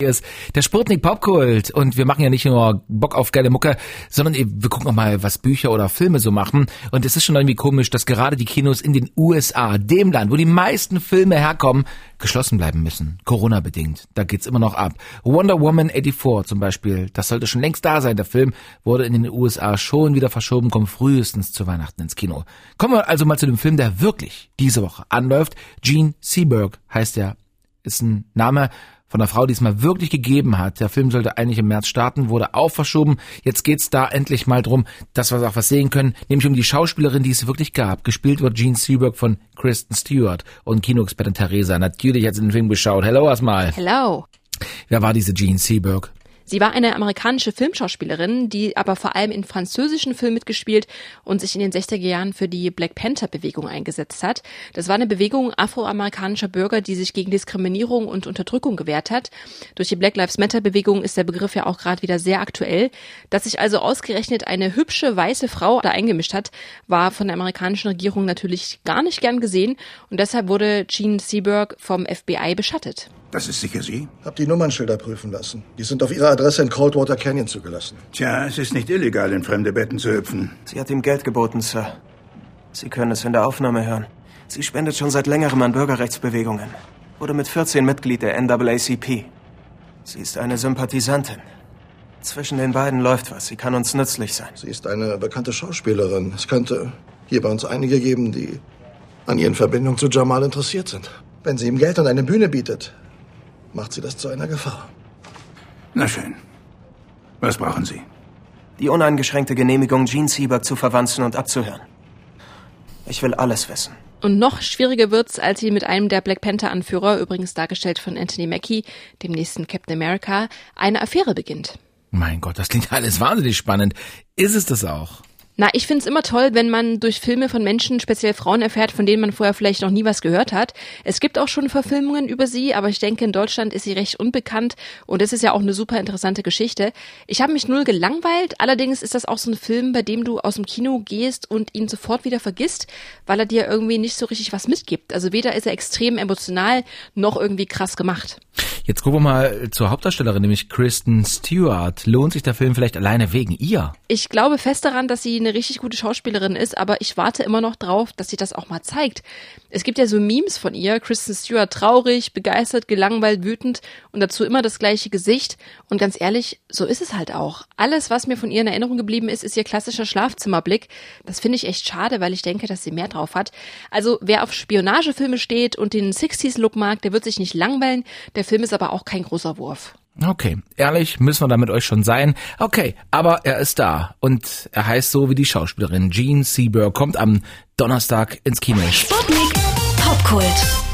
Ist der Sputnik Popkult und wir machen ja nicht nur Bock auf geile Mucke, sondern wir gucken auch mal, was Bücher oder Filme so machen. Und es ist schon irgendwie komisch, dass gerade die Kinos in den USA, dem Land, wo die meisten Filme herkommen, geschlossen bleiben müssen. Corona-bedingt. Da geht's immer noch ab. Wonder Woman 84 zum Beispiel, das sollte schon längst da sein. Der Film wurde in den USA schon wieder verschoben, kommt frühestens zu Weihnachten ins Kino. Kommen wir also mal zu dem Film, der wirklich diese Woche anläuft. Gene Seberg heißt er. Ist ein Name, von der Frau, die es mal wirklich gegeben hat. Der Film sollte eigentlich im März starten, wurde auch verschoben. Jetzt geht's da endlich mal drum, dass wir auch was sehen können, nämlich um die Schauspielerin, die es wirklich gab. Gespielt wird Gene Seberg von Kristen Stewart und Kinoexpertin Theresa. Natürlich hat sie den Film geschaut. Hello erstmal. Hello. Wer war diese Gene Seberg? Sie war eine amerikanische Filmschauspielerin, die aber vor allem in französischen Filmen mitgespielt und sich in den 60er Jahren für die Black Panther Bewegung eingesetzt hat. Das war eine Bewegung afroamerikanischer Bürger, die sich gegen Diskriminierung und Unterdrückung gewehrt hat. Durch die Black Lives Matter Bewegung ist der Begriff ja auch gerade wieder sehr aktuell. Dass sich also ausgerechnet eine hübsche weiße Frau da eingemischt hat, war von der amerikanischen Regierung natürlich gar nicht gern gesehen und deshalb wurde Jean Seberg vom FBI beschattet. Das ist sicher Sie? Hab die Nummernschilder prüfen lassen. Die sind auf Ihrer Adresse in Coldwater Canyon zugelassen. Tja, es ist nicht illegal, in fremde Betten zu hüpfen. Sie hat ihm Geld geboten, Sir. Sie können es in der Aufnahme hören. Sie spendet schon seit längerem an Bürgerrechtsbewegungen. Wurde mit 14 Mitglied der NAACP. Sie ist eine Sympathisantin. Zwischen den beiden läuft was. Sie kann uns nützlich sein. Sie ist eine bekannte Schauspielerin. Es könnte hier bei uns einige geben, die an ihren Verbindungen zu Jamal interessiert sind. Wenn sie ihm Geld und eine Bühne bietet, macht sie das zu einer Gefahr. Na schön. Was brauchen Sie? Die uneingeschränkte Genehmigung, Gene Seberg zu verwanzen und abzuhören. Ich will alles wissen. Und noch schwieriger wird's, als sie mit einem der Black Panther-Anführer, übrigens dargestellt von Anthony Mackie, dem nächsten Captain America, eine Affäre beginnt. Mein Gott, das klingt alles wahnsinnig spannend. Ist es das auch? Na, ich find's immer toll, wenn man durch Filme von Menschen, speziell Frauen erfährt, von denen man vorher vielleicht noch nie was gehört hat. Es gibt auch schon Verfilmungen über sie, aber ich denke, in Deutschland ist sie recht unbekannt und es ist ja auch eine super interessante Geschichte. Ich habe mich null gelangweilt, allerdings ist das auch so ein Film, bei dem du aus dem Kino gehst und ihn sofort wieder vergisst, weil er dir irgendwie nicht so richtig was mitgibt. Also weder ist er extrem emotional noch irgendwie krass gemacht. Jetzt gucken wir mal zur Hauptdarstellerin, nämlich Kristen Stewart. Lohnt sich der Film vielleicht alleine wegen ihr? Ich glaube fest daran, dass sie eine richtig gute Schauspielerin ist, aber ich warte immer noch drauf, dass sie das auch mal zeigt. Es gibt ja so Memes von ihr, Kristen Stewart traurig, begeistert, gelangweilt, wütend und dazu immer das gleiche Gesicht. Und ganz ehrlich, so ist es halt auch. Alles, was mir von ihr in Erinnerung geblieben ist, ist ihr klassischer Schlafzimmerblick. Das finde ich echt schade, weil ich denke, dass sie mehr drauf hat. Also wer auf Spionagefilme steht und den 60s-Look mag, der wird sich nicht langweilen. Der Film ist aber auch kein großer Wurf. Okay, ehrlich müssen wir da mit euch schon sein. Okay, aber er ist da und er heißt so wie die Schauspielerin Gene Seberg, kommt am Donnerstag ins Kino. Sputnik Popkult.